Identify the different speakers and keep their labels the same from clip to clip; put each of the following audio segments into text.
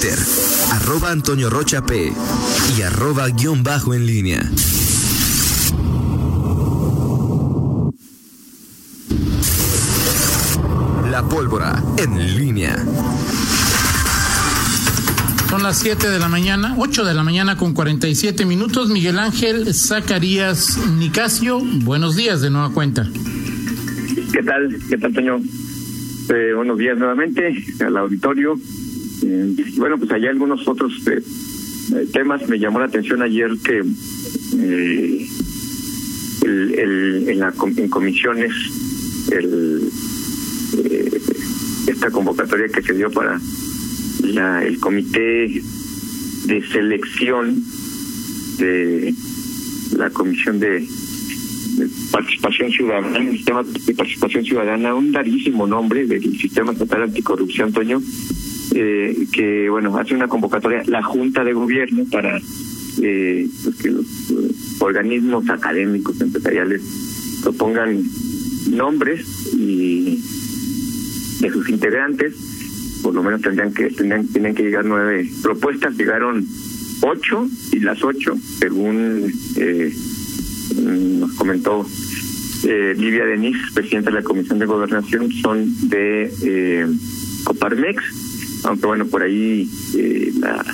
Speaker 1: Twitter, arroba Antonio Rocha P y arroba guion bajo en línea. La pólvora en línea.
Speaker 2: Son las 7 de la mañana, 8 de la mañana con 47 minutos. Miguel Ángel Zacarías Nicasio, buenos días de nueva cuenta.
Speaker 3: ¿Qué tal? ¿Qué tal, Toño? Eh, buenos días nuevamente al auditorio. Eh, bueno, pues hay algunos otros eh, temas. Me llamó la atención ayer que el, en, la, en comisiones el, esta convocatoria que se dio para el comité de selección de la comisión de participación ciudadana, de participación ciudadana, un darísimo nombre del sistema estatal anticorrupción, Toño, eh, que bueno, hace una convocatoria, la Junta de Gobierno para eh, pues que los eh, organismos académicos, empresariales, propongan nombres y de sus integrantes, por lo menos tendrían que tendrían, tienen que llegar nueve propuestas, llegaron ocho y las ocho, según eh, nos comentó eh, Livia Denis, presidenta de la Comisión de Gobernación, son de eh, Coparmex, aunque bueno, por ahí eh, la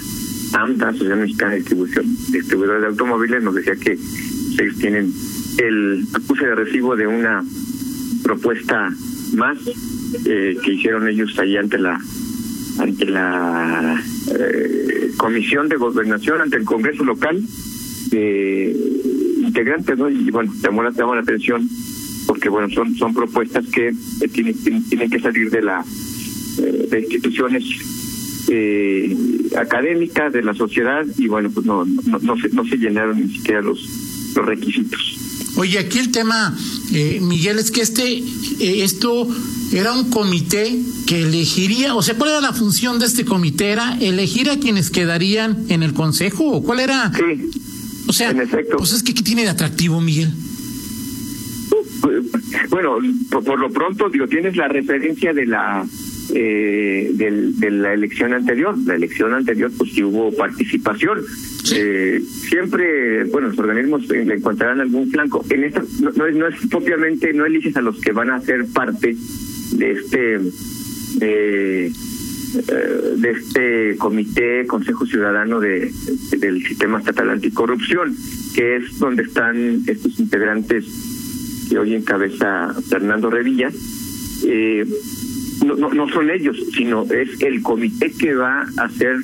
Speaker 3: AMTA, Asociación Mexicana de Distribución, Distribuidora de Automóviles, nos decía que ellos tienen el acuse de recibo de una propuesta más eh, que hicieron ellos ahí ante la ante la eh, Comisión de Gobernación, ante el Congreso local, eh, integrantes, ¿no? Y bueno, llamó la, llamó la atención porque bueno, son son propuestas que tienen, tienen que salir de la eh, de instituciones eh, académicas de la sociedad y bueno, pues no no, no se no se llenaron ni siquiera los los requisitos.
Speaker 2: Oye, aquí el tema, eh, Miguel, es que este, eh, esto era un comité que elegiría, o sea, ¿cuál era la función de este comité? ¿Era elegir a quienes quedarían en el consejo? ¿O cuál era?
Speaker 3: Sí.
Speaker 2: O sea,
Speaker 3: en efecto.
Speaker 2: pues es que ¿qué tiene de atractivo, Miguel?
Speaker 3: Bueno, por, por lo pronto, digo, tienes la referencia de la eh, del, de la elección anterior. La elección anterior, pues sí hubo participación. Eh, siempre, bueno, los organismos le encontrarán algún flanco. En esta, no, no, es, no es propiamente, no eliges a los que van a ser parte de este, de, de este comité, Consejo Ciudadano de, del Sistema Estatal Anticorrupción, que es donde están estos integrantes que hoy encabeza Fernando Revilla. Eh, no, no, no son ellos, sino es el comité que va a hacer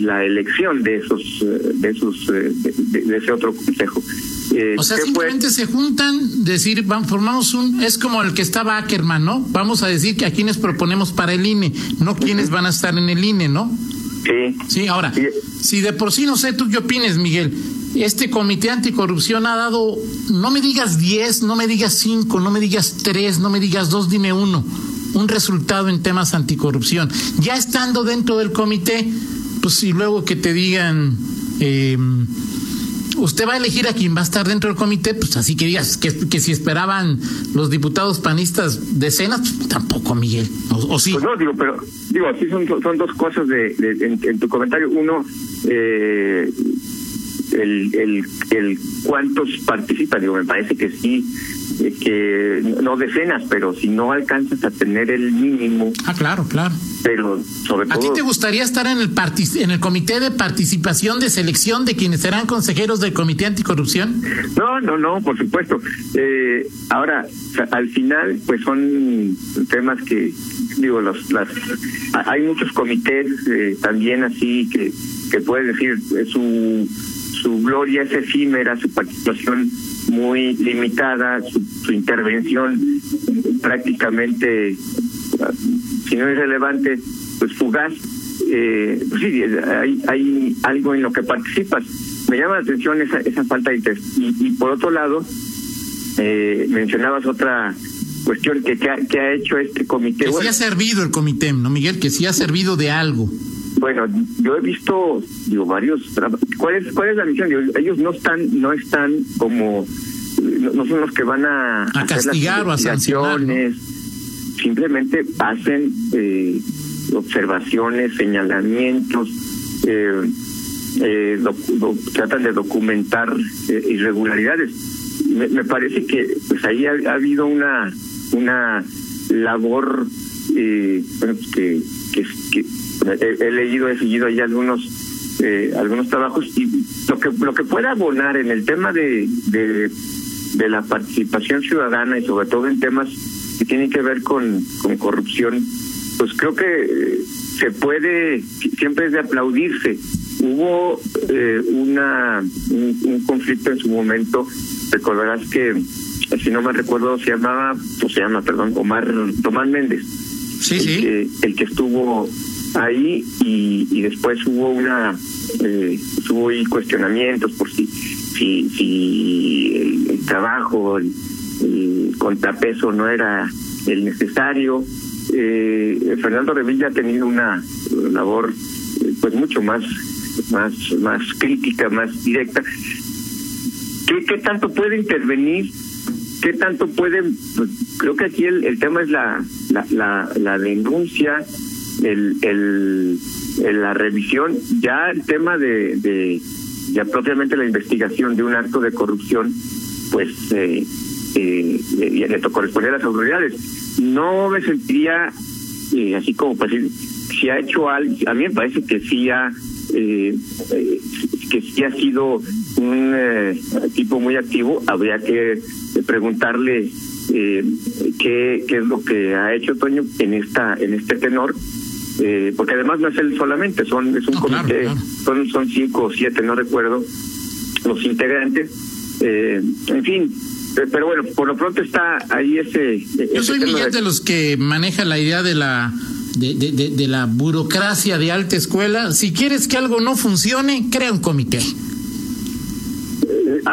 Speaker 3: la elección de esos de esos de, de ese otro consejo.
Speaker 2: Eh, o sea, simplemente fue? se juntan, decir, van, formamos un, es como el que estaba Ackerman, ¿no? Vamos a decir que a quienes proponemos para el INE, no quienes van a estar en el INE, ¿no?
Speaker 3: Sí.
Speaker 2: Sí, ahora, sí. si de por sí no sé, tú qué opines, Miguel, este comité anticorrupción ha dado, no me digas 10, no me digas 5, no me digas 3, no me digas 2, dime uno, un resultado en temas anticorrupción. Ya estando dentro del comité, pues y luego que te digan, eh, usted va a elegir a quien va a estar dentro del comité, pues así que digas que, que si esperaban los diputados panistas decenas, pues tampoco, Miguel, o, sí.
Speaker 3: Pues no, digo, pero digo, así son, son dos cosas de, de en, en, tu comentario. Uno, eh, el, el, el cuántos participan, digo, me parece que sí, eh, que no decenas, pero si no alcanzas a tener el mínimo.
Speaker 2: Ah, claro, claro.
Speaker 3: Pero sobre todo.
Speaker 2: ¿A ti te gustaría estar en el en el comité de participación de selección de quienes serán consejeros del comité anticorrupción?
Speaker 3: No, no, no, por supuesto. Eh, ahora, al final, pues son temas que digo, los, las, hay muchos comités eh, también así que que puedes decir su su gloria es efímera, su participación muy limitada, su, su intervención prácticamente, si no es relevante, pues fugaz. Eh, pues sí, hay, hay algo en lo que participas. Me llama la atención esa, esa falta de interés. Y, y por otro lado, eh, mencionabas otra cuestión que, que, ha, que ha hecho este comité.
Speaker 2: Que sí ha servido el comité, ¿no, Miguel? Que sí ha servido de algo.
Speaker 3: Bueno, yo he visto, digo, varios. ¿Cuál es, cuál es la misión? Digo, ellos no están, no están como, no, no son los que van a,
Speaker 2: a castigar o a sancionar. ¿no?
Speaker 3: Simplemente hacen, eh, observaciones, señalamientos, eh, eh, tratan de documentar eh, irregularidades. Me, me, parece que pues ahí ha, ha habido una una labor eh, bueno, pues que, que, he, leído, he seguido ahí algunos eh, algunos trabajos y lo que lo que pueda abonar en el tema de, de la participación ciudadana y sobre todo en temas que tienen que ver con, con corrupción, pues creo que se puede, siempre es de aplaudirse. Hubo eh, una un, un, conflicto en su momento, recordarás que, si no me recuerdo, se llamaba, o se llama, perdón, Omar Tomás Méndez.
Speaker 2: Sí,
Speaker 3: el
Speaker 2: sí.
Speaker 3: Que, el que estuvo ahí y, y después hubo una, eh, hubo ahí cuestionamientos por si si, si el, el trabajo, el, el, contrapeso no era el necesario. Eh, Fernando Revilla ha tenido una labor pues mucho más más más crítica, más directa. ¿Qué, qué tanto puede intervenir? ¿Qué tanto puede? Pues, creo que aquí el, el tema es la, la, la, la denuncia, el, el, la revisión. Ya el tema de, de ya propiamente la investigación de un acto de corrupción, pues eh, eh, le, corresponde a las autoridades. No me sentiría eh, así como pues si ha hecho algo, a mí me parece que sí ha eh, que sí ha sido un eh, tipo muy activo, habría que preguntarle eh, qué, qué es lo que ha hecho Toño en esta en este tenor eh, porque además no es él solamente, son es un
Speaker 2: No,
Speaker 3: comité,
Speaker 2: claro, claro.
Speaker 3: son son cinco o siete, no recuerdo, los integrantes, eh, en fin, pero bueno, por lo pronto está ahí ese.
Speaker 2: Yo soy Miguel de los que maneja la idea de la de, de, de, de la burocracia de alta escuela. Si quieres que algo no funcione, crea un comité.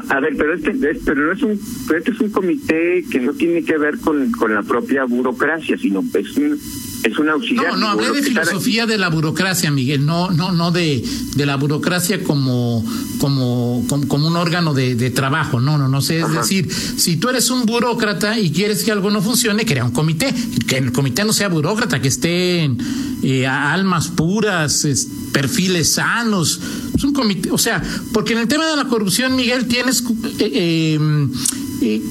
Speaker 3: A, ver, pero este, es, pero no es un, pero este es un comité que no tiene que ver con, con la propia burocracia, sino es un, es un auxiliar.
Speaker 2: No, no, hablé de filosofía de la burocracia, Miguel, no, no, no de, de la burocracia como, como, como, como un órgano de, de, trabajo, no, no, no sé, es Ajá. decir, si tú eres un burócrata y quieres que algo no funcione, crea un comité, que el comité no sea burócrata, que estén eh, almas puras, es, perfiles sanos, es un comité, o sea, porque en el tema de la corrupción, Miguel, tienes eh, eh,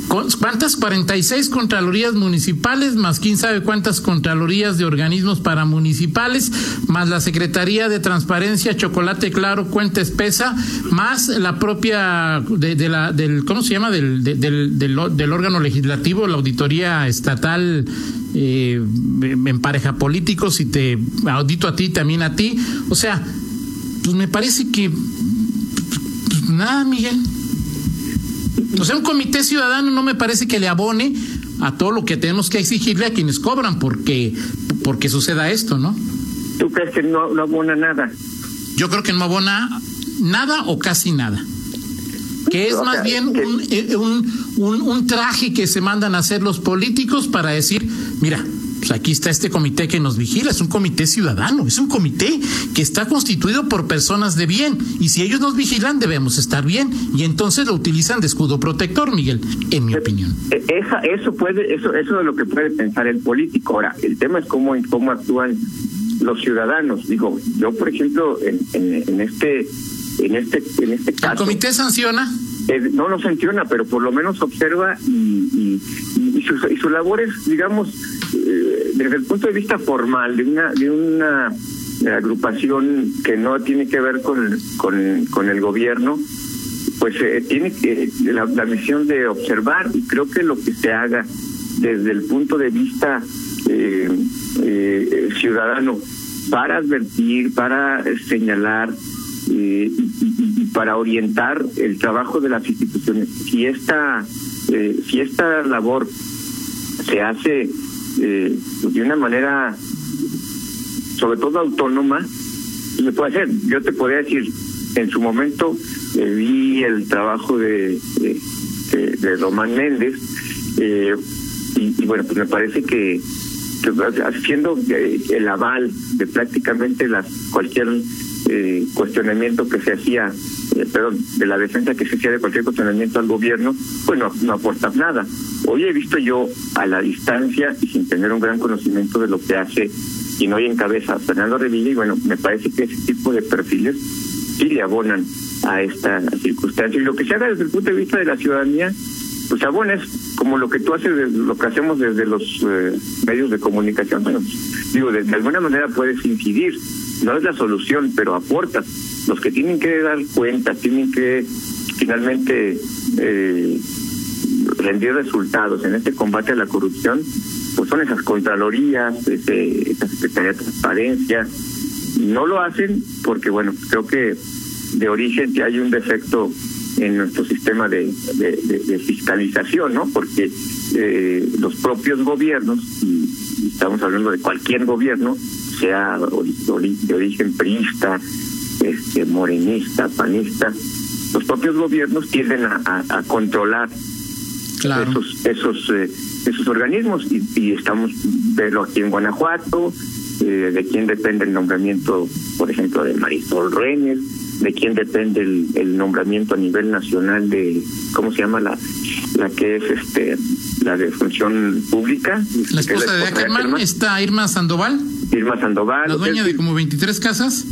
Speaker 2: ¿Cuántas? 46 contralorías municipales, más quién sabe cuántas contralorías de organismos paramunicipales, más la Secretaría de Transparencia, Chocolate Claro, Cuenta Espesa, más la propia de, la, del, ¿cómo se llama? Del, de, del, órgano legislativo, la Auditoría Estatal eh, en pareja políticos y te audito a ti, también a ti. O sea, pues me parece que, pues nada, Miguel. O sea, un comité ciudadano no me parece que le abone a todo lo que tenemos que exigirle a quienes cobran porque, porque suceda esto, ¿no?
Speaker 3: ¿Tú crees que no, no abona nada?
Speaker 2: Yo creo que no abona nada o casi nada. Que es o más bien un, un, un, un traje que se mandan a hacer los políticos para decir, mira, pues aquí está este comité que nos vigila, es un comité ciudadano, es un comité que está constituido por personas de bien y si ellos nos vigilan debemos estar bien y entonces lo utilizan de escudo protector, Miguel, en mi opinión.
Speaker 3: Esa, eso puede, eso, eso es lo que puede pensar el político. Ahora, el tema es cómo, cómo actúan los ciudadanos. Digo, yo por ejemplo en, en, en este, en este, en este caso.
Speaker 2: ¿El comité sanciona?
Speaker 3: Eh, no lo sanciona, pero por lo menos observa y, y, y, su, y su labor es, digamos, eh, desde el punto de vista formal de una de una agrupación que no tiene que ver con, con, con el gobierno, pues eh, tiene que la, la, misión de observar y creo que lo que se haga desde el punto de vista eh, eh, ciudadano para advertir, para señalar eh, y, para orientar el trabajo de las instituciones. Si esta, eh, si esta labor se hace eh, de una manera, sobre todo autónoma, se puede hacer. Yo te podría decir, en su momento eh, vi el trabajo de, de, Román Méndez y, y, bueno, pues me parece que haciendo el aval de prácticamente las cualquier eh, cuestionamiento que se hacía, eh, perdón, de la defensa que se hacía de cualquier cuestionamiento al gobierno, pues no, no aporta nada. Hoy he visto yo a la distancia y sin tener un gran conocimiento de lo que hace quien hoy encabeza Fernando Revilla, y bueno, me parece que ese tipo de perfiles sí le abonan a esta circunstancia. Y lo que se haga desde el punto de vista de la ciudadanía, pues abona es como lo que tú haces, lo que hacemos desde los eh, medios de comunicación. Bueno, digo, de, alguna manera puedes incidir, no es la solución, pero aporta. Los que tienen que dar cuenta, tienen que finalmente eh, rendir resultados en este combate a la corrupción, pues son esas contralorías, ese, esa Secretaría de Transparencia. No lo hacen porque, bueno, creo que de origen ya hay un defecto en nuestro sistema de, de, fiscalización, ¿no? Porque eh, los propios gobiernos, y, estamos hablando de cualquier gobierno, sea de origen priista, este, morenista, panista, los propios gobiernos tienden a, a, controlar esos esos eh, esos organismos y, y estamos verlo aquí en Guanajuato eh, de quién depende el nombramiento por ejemplo de Marisol Reyes de quién depende el, nombramiento a nivel nacional de cómo se llama la la que es este la de función pública
Speaker 2: la esposa, de Ackerman está Irma Sandoval.
Speaker 3: Irma Sandoval
Speaker 2: la dueña de como 23 casas.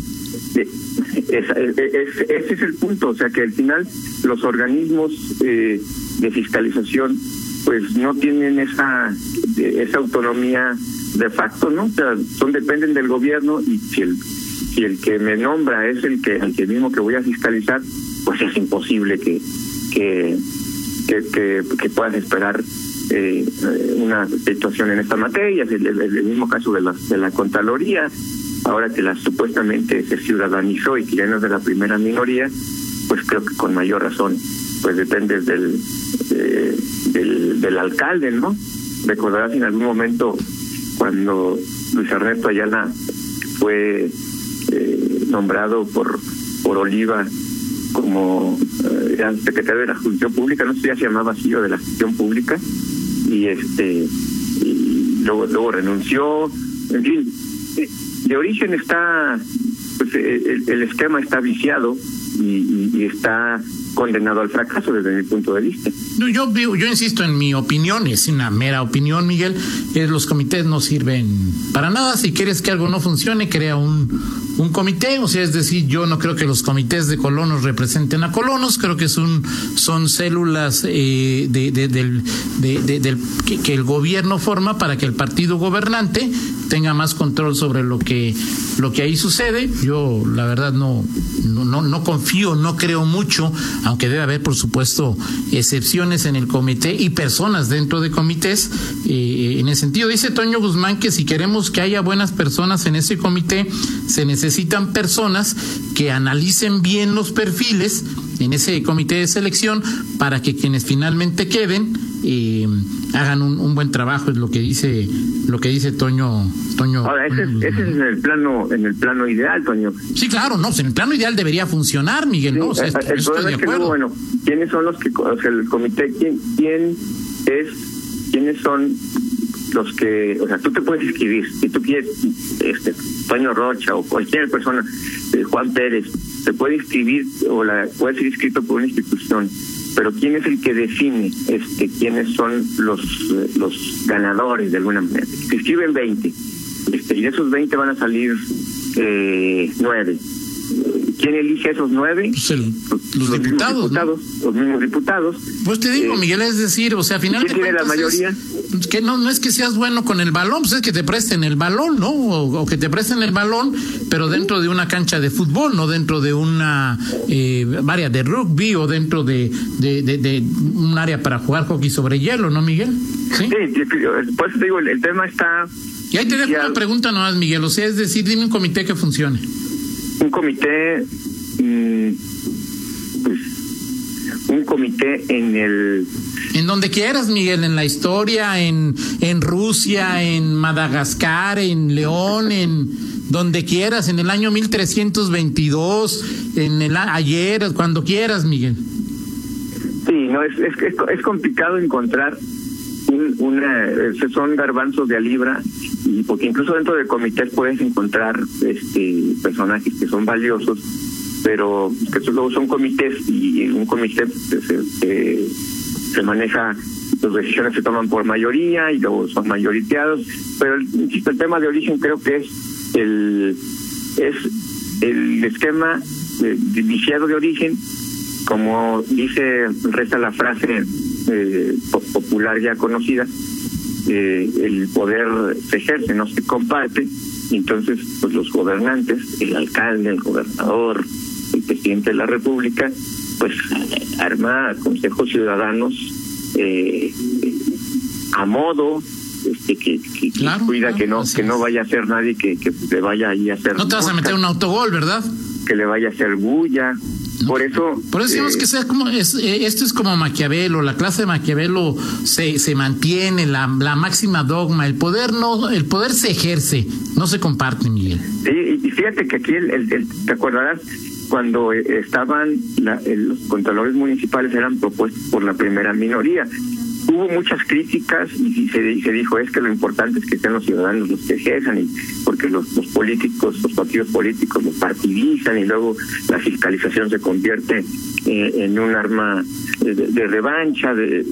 Speaker 3: Ese es el punto, o sea que al final los organismos eh, de fiscalización pues no tienen esa esa autonomía de facto, ¿no? O sea, son dependen del gobierno y si el si el que me nombra es el que el mismo que voy a fiscalizar, pues es imposible que que que, puedan esperar eh, una situación en esta materia, es el, mismo caso de la, de la Contraloría, ahora que la supuestamente se ciudadanizó y que ya es de la primera minoría, pues creo que con mayor razón, pues depende del, del, del alcalde, ¿no? Recordarás en algún momento cuando Luis Ernesto Ayala fue eh, nombrado por, por Oliva como eh, secretario de la Justicia Pública, no sé si ya se llamaba así o de la gestión pública, y este y luego, luego renunció, en fin, de origen está, pues el, esquema está viciado y, está condenado al fracaso desde mi punto de vista.
Speaker 2: No, yo, yo insisto en mi opinión, es una mera opinión, Miguel, es los comités no sirven para nada. Si quieres que algo no funcione, crea un, comité, o sea, es decir, yo no creo que los comités de colonos representen a colonos, creo que son, células eh, de, del, del que el gobierno forma para que el partido gobernante tenga más control sobre lo que lo que ahí sucede. Yo la verdad no no no confío, no creo mucho, aunque debe haber por supuesto excepciones en el comité y personas dentro de comités eh, en ese sentido. Dice Toño Guzmán que si queremos que haya buenas personas en ese comité se necesitan personas que analicen bien los perfiles en ese comité de selección para que quienes finalmente queden eh, hagan un, buen trabajo es lo que dice lo que dice Toño Toño.
Speaker 3: Ahora ese, es, en el plano en el plano ideal Toño.
Speaker 2: Sí claro no en el plano ideal debería funcionar Miguel no
Speaker 3: el, problema es que bueno quiénes son los que o sea, el comité quién quién es quiénes son los que o sea tú te puedes inscribir si tú quieres este Toño Rocha o cualquier persona eh, Juan Pérez se puede inscribir o la puede ser inscrito por una institución pero quién es el que define este quiénes son los los ganadores de alguna manera se inscriben 20 este, y de esos 20 van a salir eh, 9 ¿Quién elige esos nueve?
Speaker 2: Pues los, diputados.
Speaker 3: Los mismos diputados.
Speaker 2: Pues te digo, eh, Miguel, es decir, o sea, finalmente.
Speaker 3: ¿Quién tiene la mayoría?
Speaker 2: que no, no es que seas bueno con el balón, pues es que te presten el balón, ¿no? O, que te presten el balón, pero dentro de una cancha de fútbol, no dentro de una eh, área de rugby o dentro de, de, de, un área para jugar hockey sobre hielo, ¿no, Miguel?
Speaker 3: Sí, sí pues te digo, el, tema está.
Speaker 2: Y ahí te dejo una pregunta nomás, Miguel, o sea, es decir, dime un comité que funcione
Speaker 3: un comité, mm, pues, un comité en el...
Speaker 2: En donde quieras, Miguel, en la historia, en, en Rusia, en Madagascar, en León, en donde quieras, en el año 1322, en el ayer, cuando quieras, Miguel.
Speaker 3: Sí, no, es, es, es complicado encontrar un, una, son garbanzos de a y porque incluso dentro del comité puedes encontrar este personajes que son valiosos pero que luego son comités y un comité se, se, maneja las decisiones se toman por mayoría y luego son mayoriteados, pero el, tema de origen creo que es el es el esquema de, de viciado de origen, como dice, resta la frase eh, popular ya conocida, eh, el poder se ejerce, no se comparte, entonces pues los gobernantes, el alcalde, el gobernador, el presidente de la República, pues arma consejos ciudadanos eh, a modo este que, que,
Speaker 2: Claro,
Speaker 3: cuida
Speaker 2: claro,
Speaker 3: que no que no vaya a hacer nadie que, que le vaya ahí a hacer
Speaker 2: No te vas a meter un autogol, ¿verdad?
Speaker 3: que le vaya a hacer bulla
Speaker 2: No.
Speaker 3: por eso
Speaker 2: Por eso decimos
Speaker 3: eh,
Speaker 2: que sea como es, eh, esto es como Maquiavelo, la clase de Maquiavelo se, se mantiene, la, la máxima dogma, el poder no, el poder se ejerce, no se comparte, Miguel.
Speaker 3: Sí, y fíjate que aquí, el, el- el- ¿te acordarás? Cuando eh, estaban la- los contralores municipales eran propuestos por la primera minoría. Hubo muchas críticas y, se, dijo es que lo importante es que sean los ciudadanos los que ejerzan, y porque los, los políticos, los partidos políticos los partidizan y luego la fiscalización se convierte eh, en un arma de, revancha. De,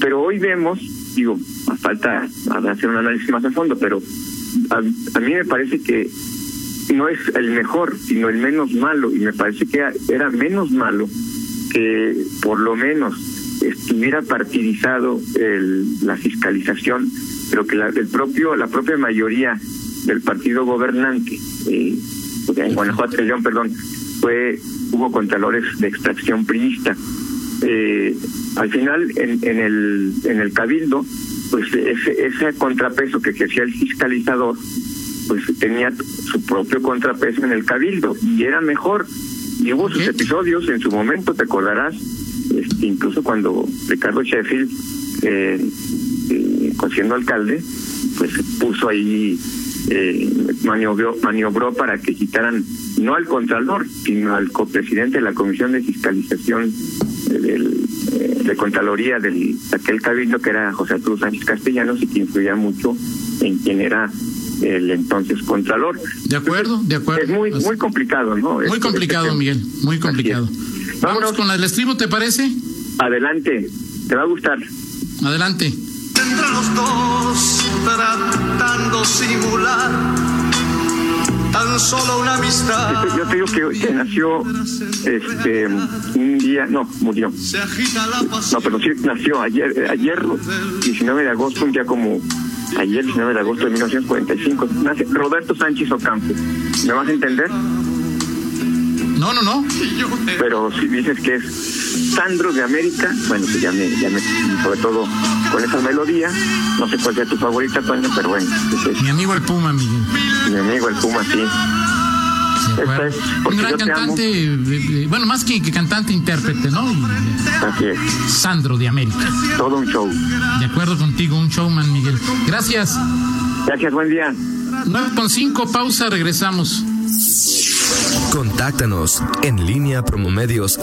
Speaker 3: pero hoy vemos, digo, a falta hacer un análisis más a fondo, pero a, a mí me parece que no es el mejor, sino el menos malo, y me parece que era menos malo que por lo menos estuviera partidizado el, la fiscalización, pero que la, el propio, la propia mayoría del partido gobernante, eh, en Guanajuato, León, perdón, fue hubo contralores de extracción priista. Eh, al final, en, en el en el cabildo, pues ese, ese contrapeso que ejercía el fiscalizador, pues tenía su propio contrapeso en el cabildo y era mejor. Y hubo sus episodios en su momento, te acordarás, este, incluso cuando Ricardo Sheffield, eh, eh, siendo alcalde, pues puso ahí, eh, maniobró, maniobró para que quitaran no al contralor, sino al copresidente de la Comisión de Fiscalización eh, del, eh, de Contraloría del de aquel cabildo, que era José Arturo Sánchez Castellanos, y que influía mucho en quien era el entonces Contralor.
Speaker 2: De acuerdo, de acuerdo.
Speaker 3: Es muy, muy complicado, ¿no?
Speaker 2: Muy
Speaker 3: Este-
Speaker 2: complicado,
Speaker 3: este.
Speaker 2: Miguel, muy complicado.
Speaker 3: Vámonos.
Speaker 2: con el estribo, ¿te parece?
Speaker 3: Adelante, te va a gustar.
Speaker 2: Adelante.
Speaker 4: entre los dos tratando simular tan solo una amistad.
Speaker 3: Este, Yo te digo que, que nació este un día, no, murió.
Speaker 4: Se agita la
Speaker 3: No, pero sí nació ayer, eh, ayer 19 de agosto, un día como ayer 19 de agosto de 1945, nace Roberto Sánchez Ocampo. ¿Me vas a entender?
Speaker 2: No, no, no.
Speaker 3: Pero si dices que es Sandro de América, bueno, pues ya me, ya me, sobre todo con esa melodía, no sé cuál sea tu favorita, Toño, pero bueno, ese es
Speaker 2: Mi amigo el Puma, Miguel.
Speaker 3: mi amigo el Puma, sí. Es
Speaker 2: Un gran
Speaker 3: amo.
Speaker 2: cantante, eh, eh, bueno, más que, que cantante, intérprete, ¿no?
Speaker 3: Así es,
Speaker 2: Sandro de América.
Speaker 3: todo un show.
Speaker 2: De acuerdo contigo, un showman, Miguel. Gracias.
Speaker 3: Gracias, buen día.
Speaker 2: 9.5, pausa, regresamos.
Speaker 1: Contáctanos en línea promomedios